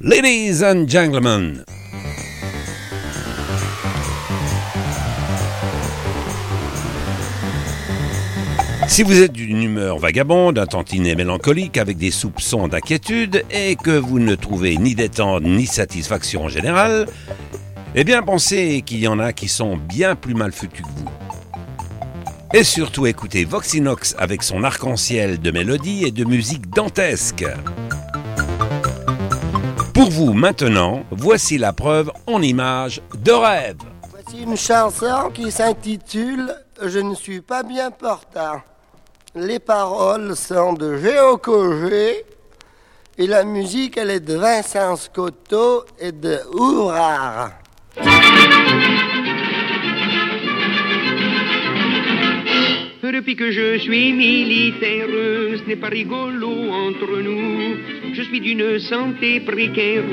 Ladies and gentlemen. Si vous êtes d'une humeur vagabonde, un tantinet mélancolique avec des soupçons d'inquiétude et que vous ne trouvez ni détente ni satisfaction générale, eh bien pensez qu'il y en a qui sont bien plus mal foutus que vous. Et surtout écoutez Voxinox avec son arc-en-ciel de mélodies et de musique dantesque. Pour vous maintenant, voici la preuve en images de rêve. Voici une chanson qui s'intitule Je ne suis pas bien portant. Les paroles sont de Géo Cogé et la musique elle est de Vincent Scotto et de Ouvrard. Depuis que je suis militaire, ce n'est pas rigolo entre nous. Je suis d'une santé précaire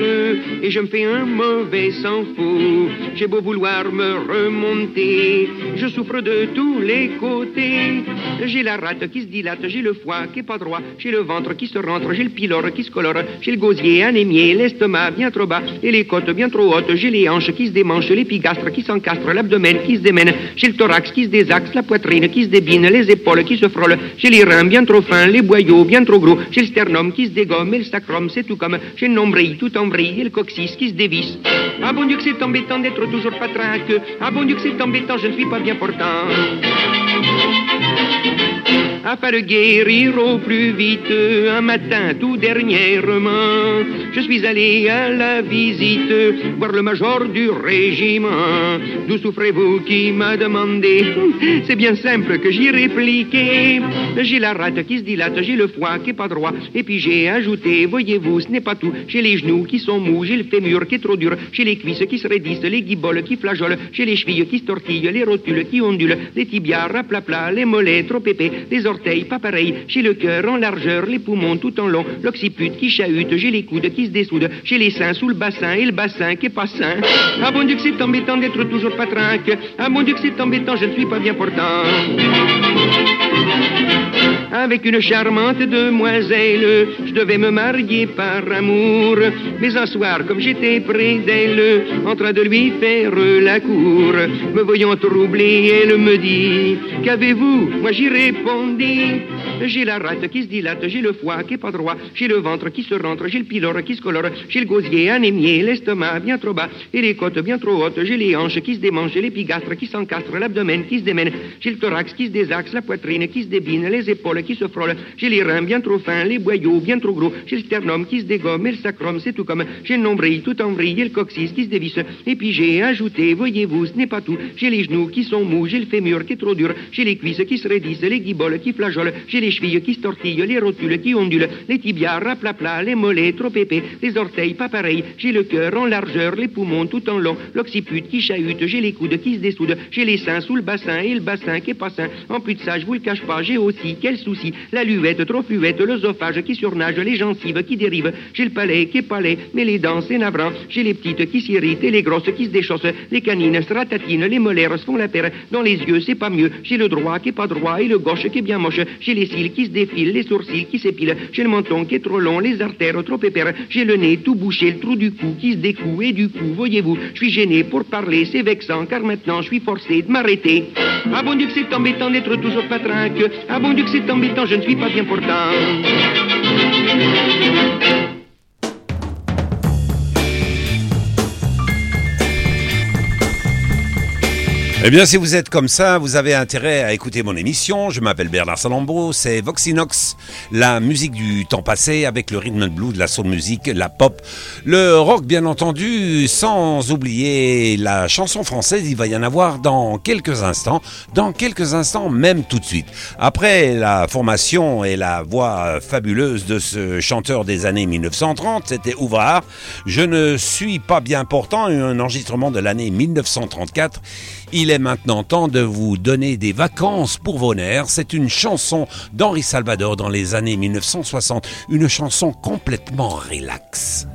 et je me fais un mauvais sang fou. J'ai beau vouloir me remonter, je souffre de tous les côtés. J'ai la rate qui se dilate, j'ai le foie qui est pas droit, j'ai le ventre qui se rentre, j'ai le pylore qui se colore, j'ai le gosier anémié, l'estomac bien trop bas et les côtes bien trop hautes, j'ai les hanches qui se démanchent, l'épigastre qui s'encastre, l'abdomen qui se démène, j'ai le thorax qui se désaxe, la poitrine qui se débine, les épaules qui se frôlent, j'ai les reins bien trop fins, les boyaux bien trop gros, j'ai le sternum qui se dégomme et le sacrum c'est tout comme, j'ai le nombril tout en et le coccyx qui se dévisse. Ah bon Dieu que c'est embêtant d'être toujours patraque, ah bon Dieu que c'est embêtant, je ne suis pas bien portant. Afin de guérir au plus vite, un matin tout dernièrement, je suis allé à la visite voir le major du régiment. D'où souffrez-vous qui m'a demandé? C'est bien simple que j'y répliqué. J'ai la rate qui se dilate, j'ai le foie qui est pas droit, et puis j'ai ajouté, voyez-vous, ce n'est pas tout. J'ai les genoux qui sont mous, j'ai le fémur qui est trop dur, j'ai les cuisses qui se raidissent, les guiboles qui flageolent, j'ai les chevilles qui se tortillent, les rotules qui ondulent, les tibias raplapla, les mollets trop épais, les orteils pas pareils, j'ai le cœur en largeur, les poumons tout en long, l'occiput qui chahute, j'ai les coudes qui se dessoudent, j'ai les seins sous le bassin et le bassin qui est pas sain. Ah bon Dieu que c'est embêtant d'être toujours patrinque, ah bon Dieu que c'est embêtant, je ne suis pas bien portant. Avec une charmante demoiselle, je devais me marier par amour. Mais un soir, comme j'étais près d'elle, en train de lui faire la cour, me voyant troublé, elle me dit Qu'avez-vous? Moi j'y répondis J'ai la rate qui se dilate, j'ai le foie qui est pas droit, j'ai le ventre qui se rentre, j'ai le pylore qui se colore, j'ai le gosier anémié, l'estomac bien trop bas et les côtes bien trop hautes, j'ai les hanches qui se démangent, j'ai l'épigastre qui s'encastre, l'abdomen qui se démène, j'ai le thorax qui se désaxe, la poitrine qui se débine, les épaules qui se frôlent, j'ai les reins bien trop fins, les boyaux bien trop gros, j'ai le sternum qui se dégomme et le sacrum, c'est tout comme, j'ai le nombril tout en vrille et le coccyx qui se dévisse, et puis j'ai ajouté, voyez-vous, ce n'est pas tout, j'ai les genoux qui sont mous, j'ai le fémur qui est trop dur, j'ai les cuisses qui se raidissent, les guiboles qui flageolent, j'ai les chevilles qui se tortillent, les rotules qui ondulent, les tibias raplapla, les mollets trop épais, les orteils pas pareils, j'ai le cœur en largeur, les poumons tout en long, l'occiput qui chahute, j'ai les coudes qui se dessoudent, j'ai les seins sous le bassin et le bassin qui est pas sain. En plus de ça, je vous le cache pas, j'ai aussi, quel souci, la luette trop fluette, l'œsophage qui surnage, les gencives qui dérivent, j'ai le palais qui est palais, mais les dents c'est navrant, j'ai les petites qui s'irritent et les grosses qui se déchaussent, les canines se ratatinent, les molaires se font la paire, dans les yeux c'est pas mieux, j'ai le droit qui est pas droit et le gauche qui est bien moche, j'ai les cils qui se défilent, les sourcils qui s'épilent, j'ai le menton qui est trop long, les artères trop épères, j'ai le nez tout bouché, le trou du cou qui se découe et du coup, voyez-vous, je suis gêné pour parler, c'est vexant car maintenant je suis forcé de m'arrêter. Ah bon Dieu que c'est embêtant d'être toujours patrinque, ah bon Dieu que c'est embêtant, je ne suis pas bien portant. Eh bien, si vous êtes comme ça, vous avez intérêt à écouter mon émission. Je m'appelle Bernard Salambo, c'est Voxinox, la musique du temps passé avec le rhythm and blues, la soul music, la pop, le rock bien entendu, sans oublier la chanson française. Il va y en avoir dans quelques instants, dans quelques instants même tout de suite. Après la formation et la voix fabuleuse de ce chanteur des années 1930, c'était Ouvrard. Je ne suis pas bien portant, un enregistrement de l'année 1934. Il est maintenant temps de vous donner des vacances pour vos nerfs. C'est une chanson d'Henri Salvador dans les années 1960, une chanson complètement relax.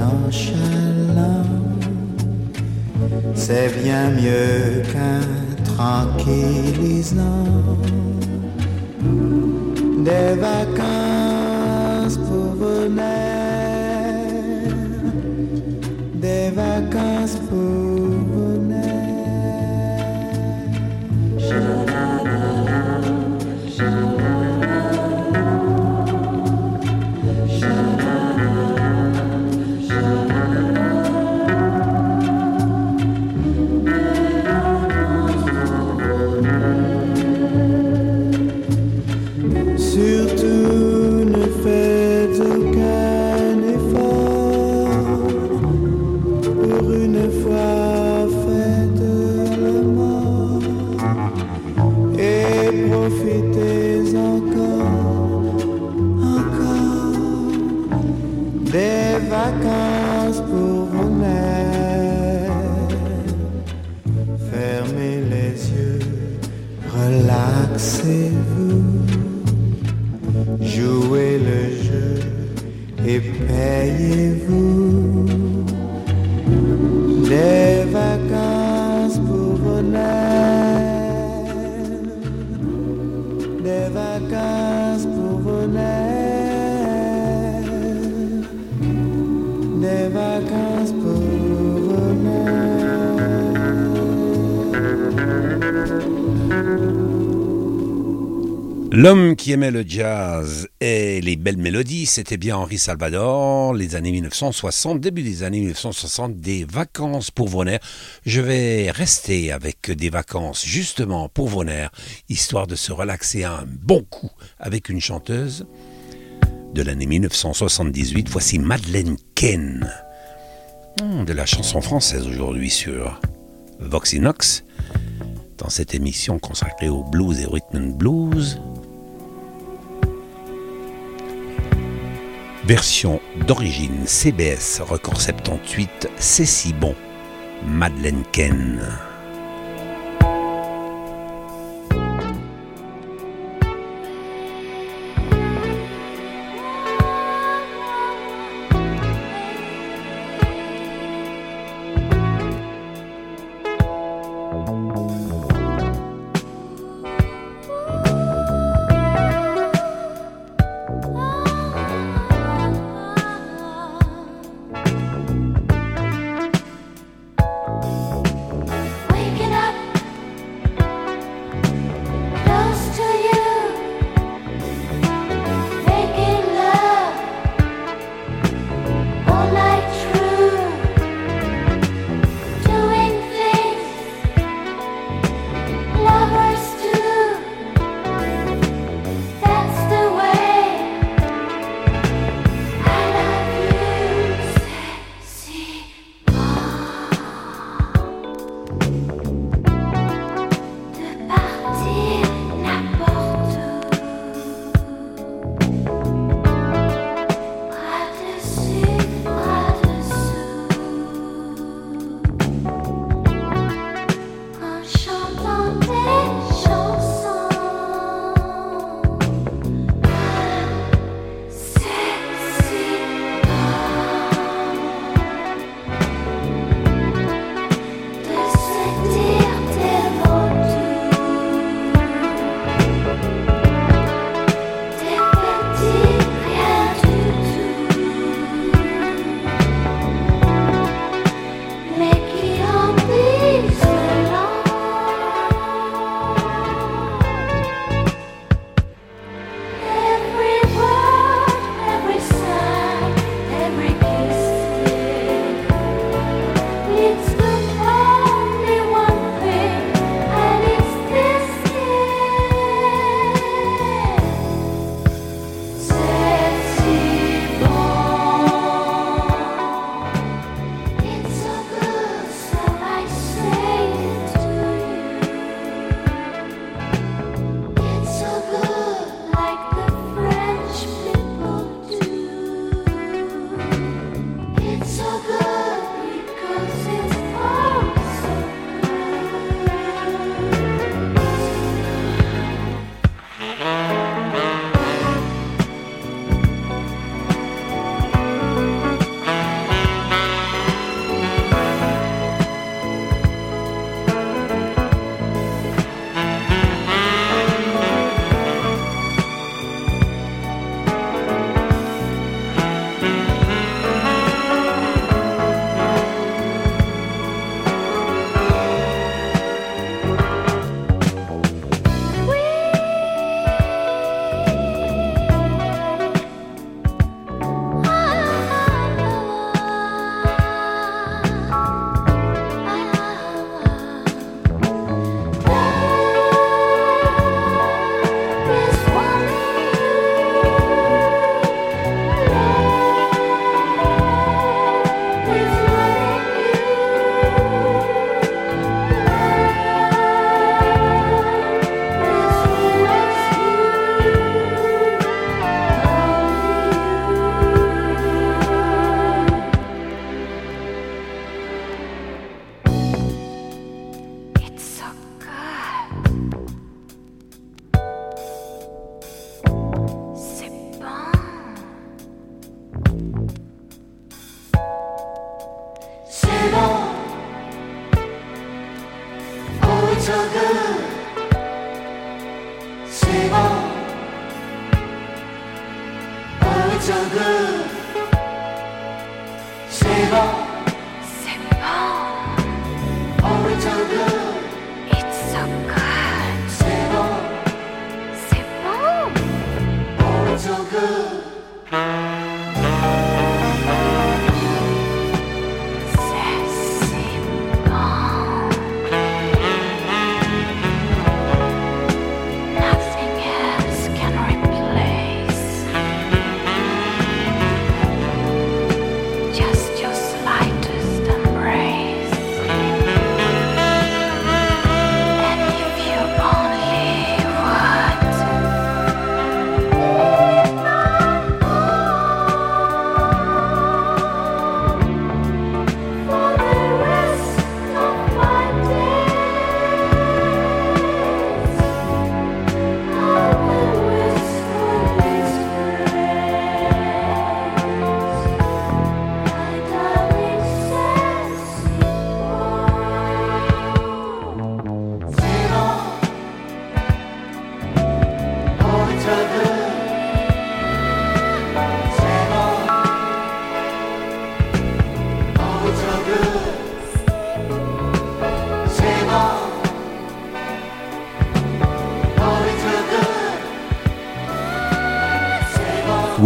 Nonchalant, c'est bien mieux qu'un tranquillisant. Des vacances pour nerfs, des vacances pour et payez-vous des vacances pour vos nerfs, des vacances pour vos nerfs, des vacances pour vos L'homme qui aimait le jazz et les belles mélodies, c'était bien Henri Salvador, les années 1960, début des années 1960, des vacances pour Vonner. Je vais rester avec des vacances justement pour Vonner, histoire de se relaxer un bon coup avec une chanteuse de l'année 1978. Voici Madeleine Ken, de la chanson française aujourd'hui sur Voxinox, dans cette émission consacrée au blues et au rhythm and blues. Version d'origine CBS Record 78, c'est si bon. Madeleine Ken.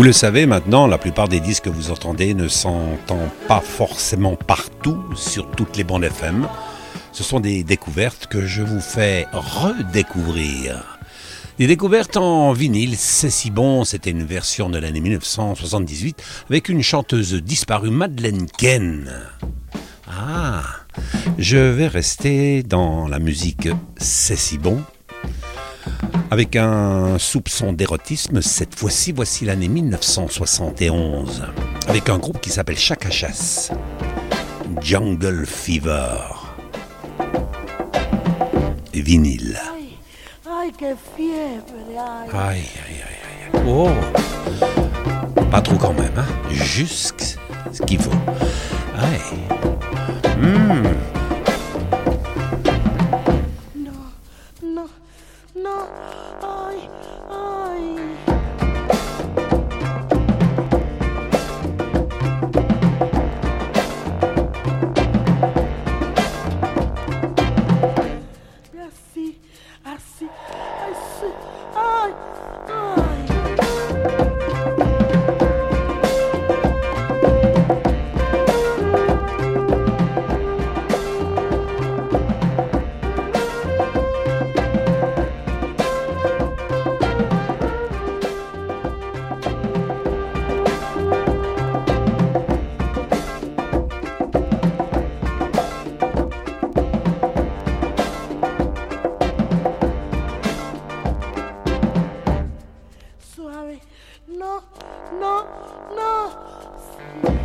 Vous le savez maintenant, la plupart des disques que vous entendez ne s'entendent pas forcément partout sur toutes les bandes FM. Ce sont des découvertes que je vous fais redécouvrir. Des découvertes en vinyle, c'est si bon, c'était une version de l'année 1978 avec une chanteuse disparue, Madeleine Ken. Ah, je vais rester dans la musique C'est si bon avec un soupçon d'érotisme, cette fois-ci, voici l'année 1971, avec un groupe qui s'appelle Chaka Chasse, Jungle Fever, vinyle. Aïe, aïe. Aïe, aïe, aïe, aïe. Oh Pas trop quand même, hein Juste ce qu'il faut. Aïe. Hum. な。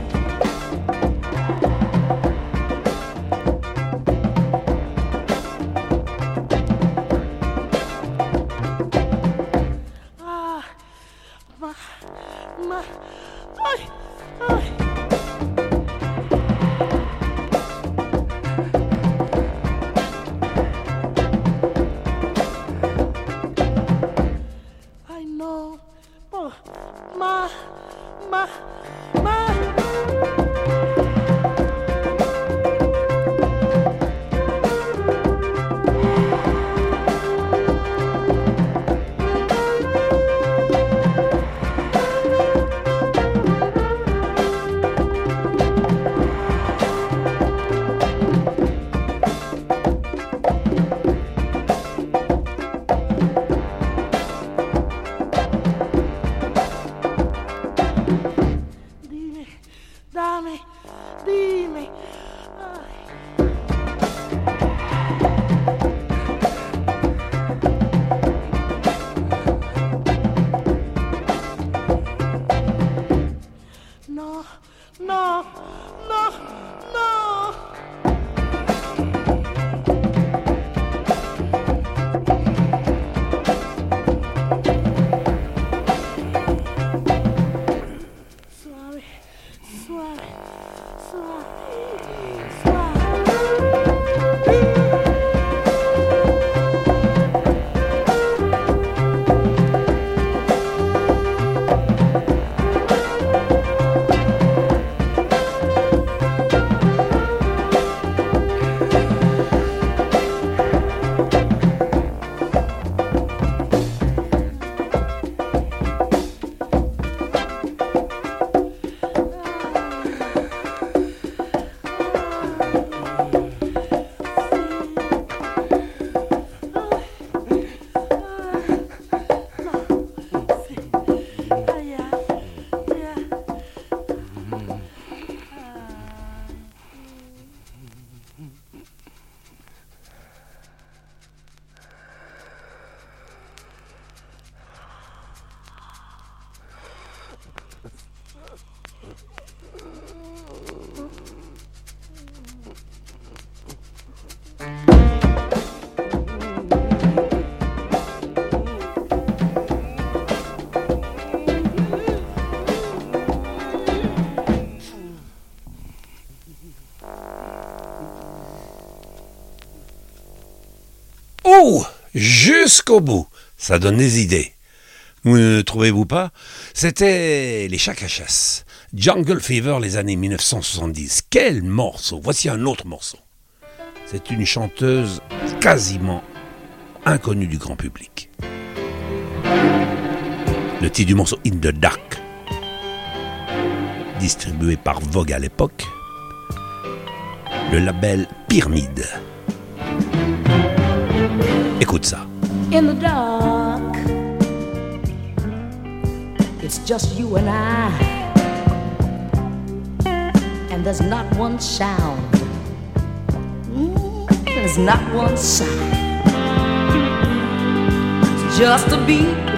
Jusqu'au bout. Ça donne des idées. Vous ne trouvez-vous pas? C'était les Chakachas. Jungle Fever, les années 1970. Quel morceau Voici un autre morceau. C'est une chanteuse quasiment inconnue du grand public. Le titre du morceau In the Dark, distribué par Vogue à l'époque, le label Pyramide. Écoute ça. in the dark. It's just you and I, and there's not one sound, there's not one sound. It's just a beat,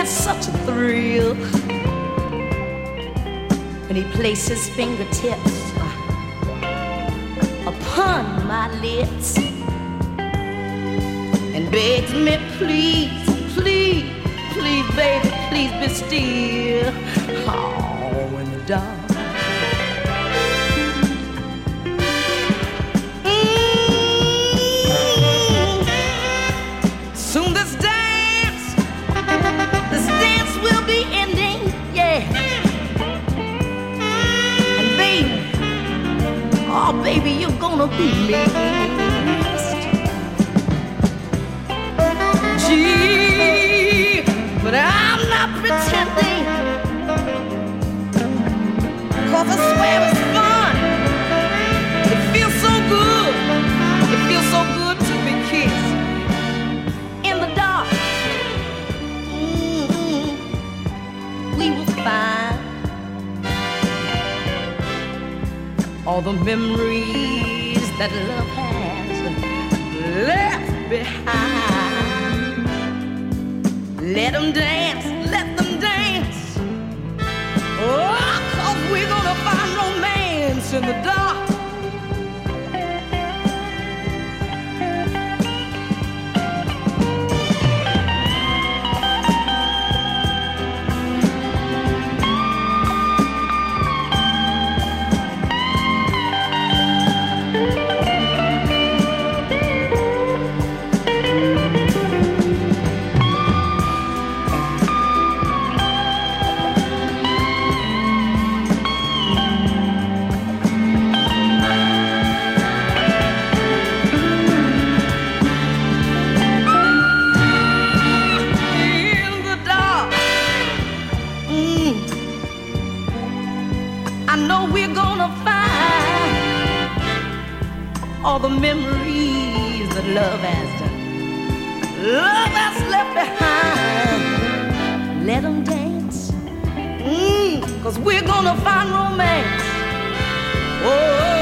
I get such a thrill when he places fingertips uh, upon my lips and begs me, please, please, please, baby, please be still. Oh, in the dark. Baby, you're gonna be missed. Gee, but I'm not pretending. Cause I swear it's all the memories that love has left behind. Let them dance, I know we're gonna find all the memories that love has done. Love has left behind. Let them dance. Mm, Cause we're gonna find romance. Oh,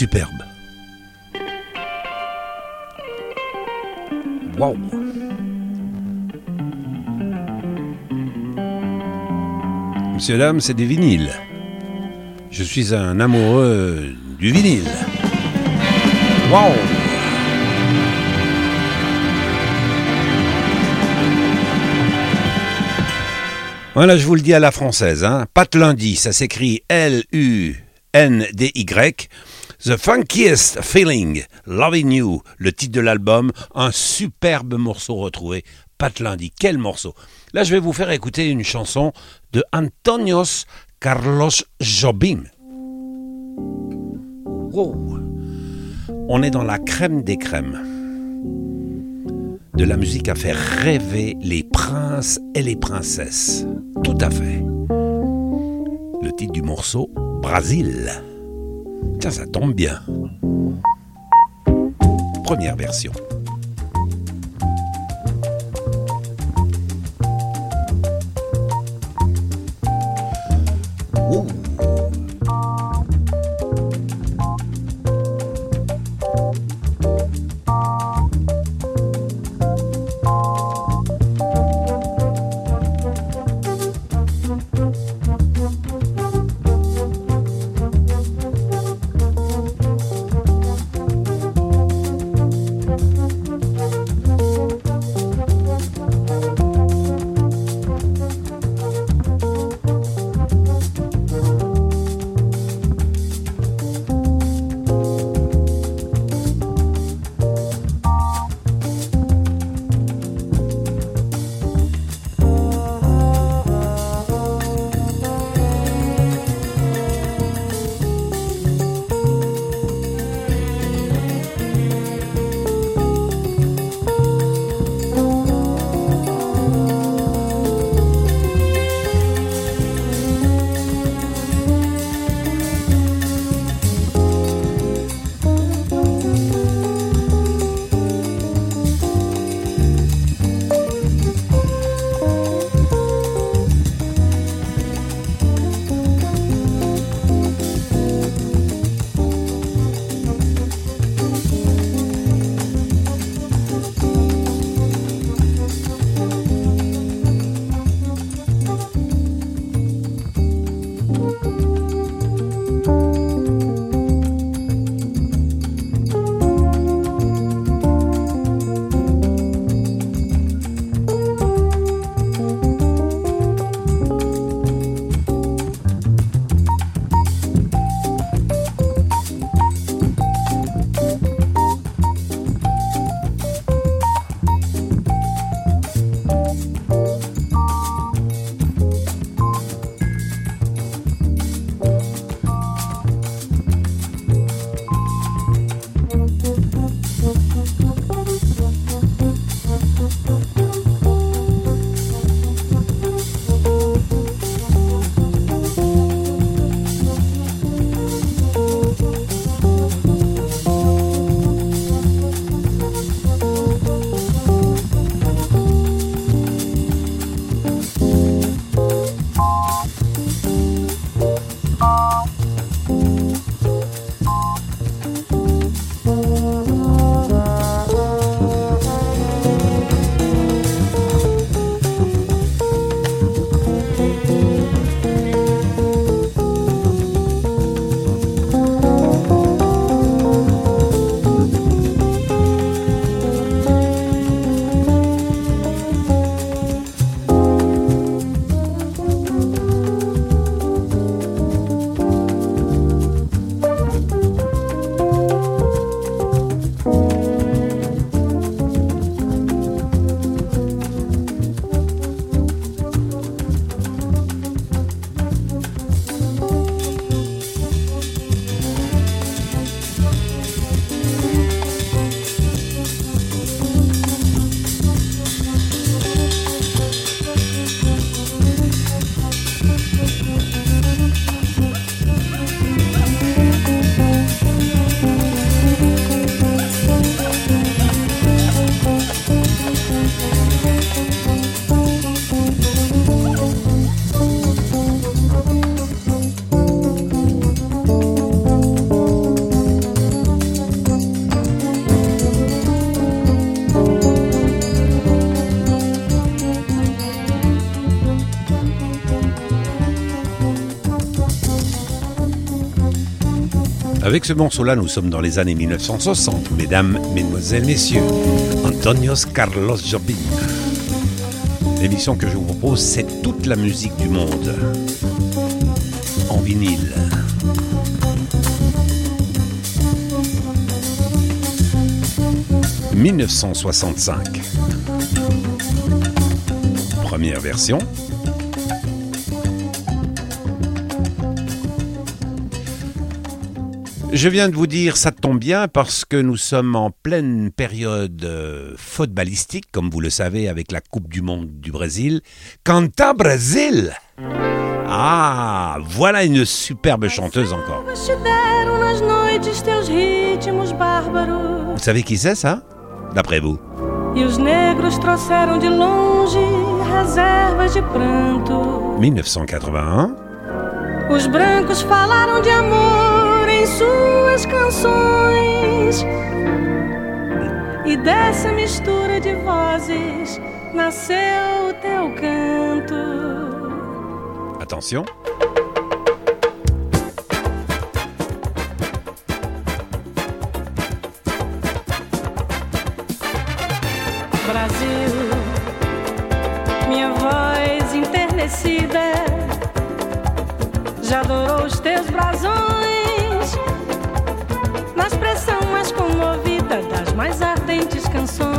Superbe. Wow. Monsieur, dames, c'est des vinyles. Je suis un amoureux du vinyle. Wow. Voilà, je vous le dis à la française. Hein. Pat Lundi, ça s'écrit L-U-N-D-Y. The Funkiest Feeling, Loving You, le titre de l'album, un superbe morceau retrouvé. Pat Lundi, quel morceau Là, je vais vous faire écouter une chanson de Antonios Carlos Jobim. Wow. On est dans la crème des crèmes de la musique à faire rêver les princes et les princesses. Tout à fait. Le titre du morceau, Brasil. Tiens, ça tombe bien. Première version. Avec ce morceau-là, nous sommes dans les années 1960, mesdames, mesdemoiselles, messieurs. Antonios Carlos Jobim. L'émission que je vous propose, c'est toute la musique du monde en vinyle. « 1965. Première version. Je viens de vous dire, ça tombe bien parce que nous sommes en pleine période euh, footballistique, comme vous le savez, avec la Coupe du Monde du Brésil. Canta Brasil Ah, voilà une superbe chanteuse encore. Vous savez qui c'est ça? D'après vous E os negros trouxeram de longe reservas de pranto. 1981 Os brancos falaram de amor em suas canções. E dessa mistura de vozes nasceu o teu canto. Attention. Brasil, minha voz enternecida já adorou os teus brasões antes canções.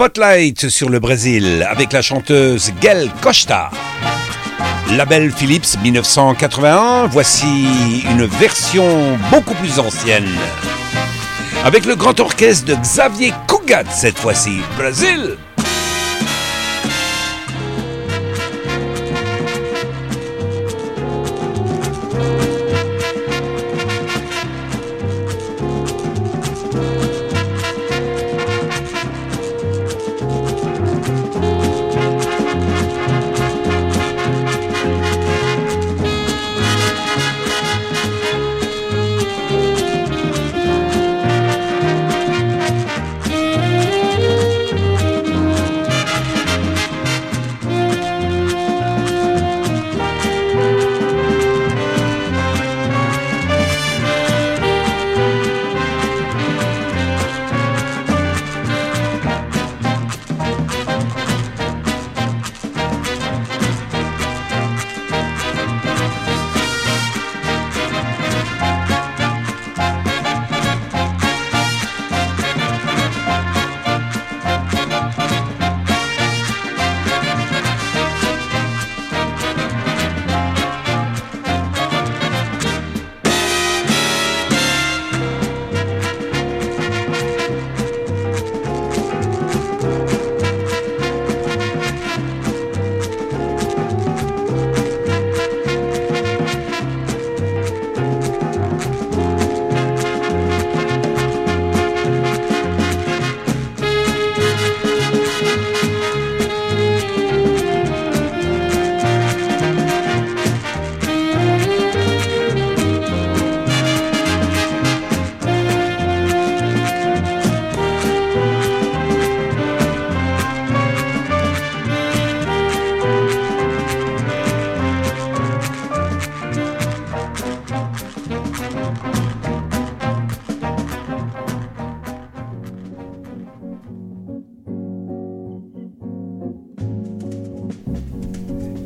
Spotlight sur le Brésil avec la chanteuse Gail Costa. Label Philips 1981, voici une version beaucoup plus ancienne. Avec le grand orchestre de Xavier Cugat cette fois-ci, Brésil.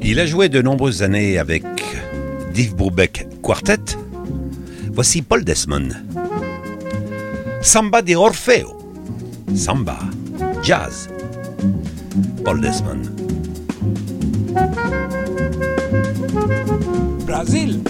Il a joué de nombreuses années avec Dave Brubeck Quartet. Voici Paul Desmond. Samba de Orfeo. Samba. Jazz. Paul Desmond. Brasil.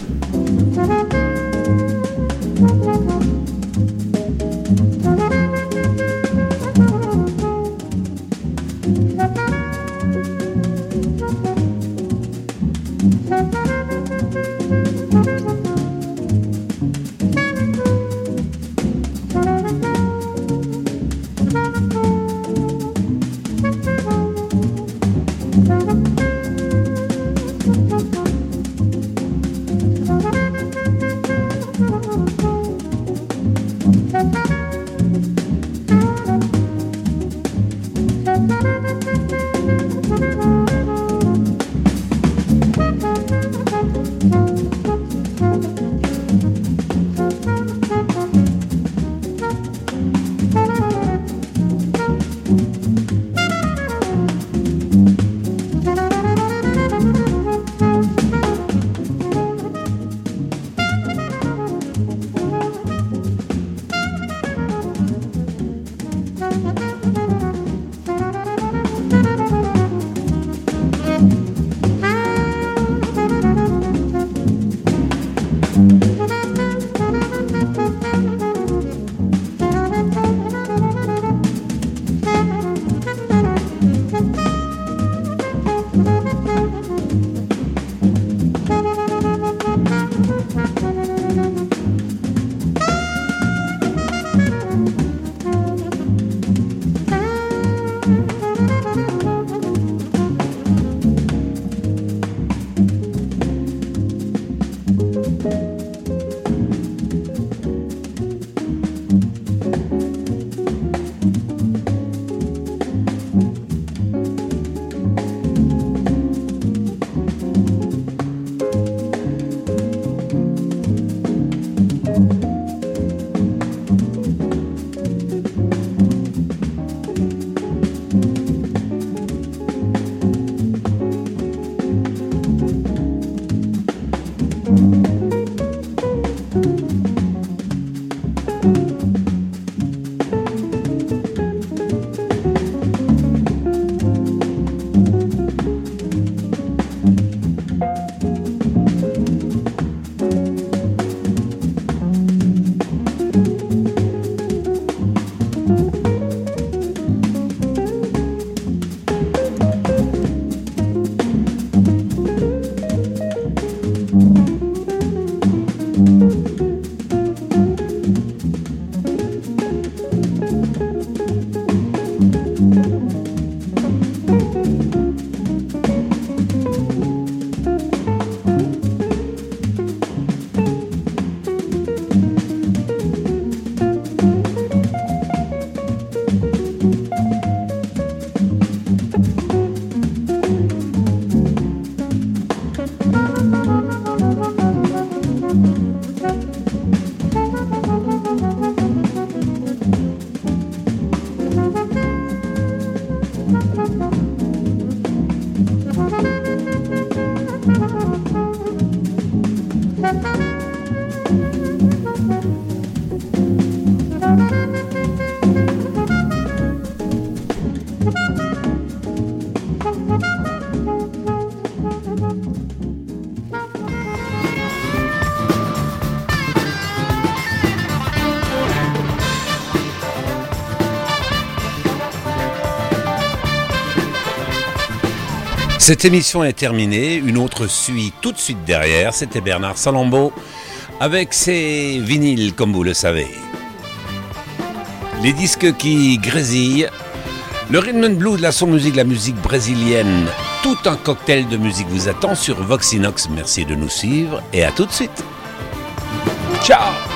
Cette émission est terminée, une autre suit tout de suite derrière. C'était Bernard Salambo avec ses vinyles, comme vous le savez. Les disques qui grésillent, le rhythm and blues, la son musique, la musique brésilienne, tout un cocktail de musique vous attend sur Voxinox. Merci de nous suivre et à tout de suite. Ciao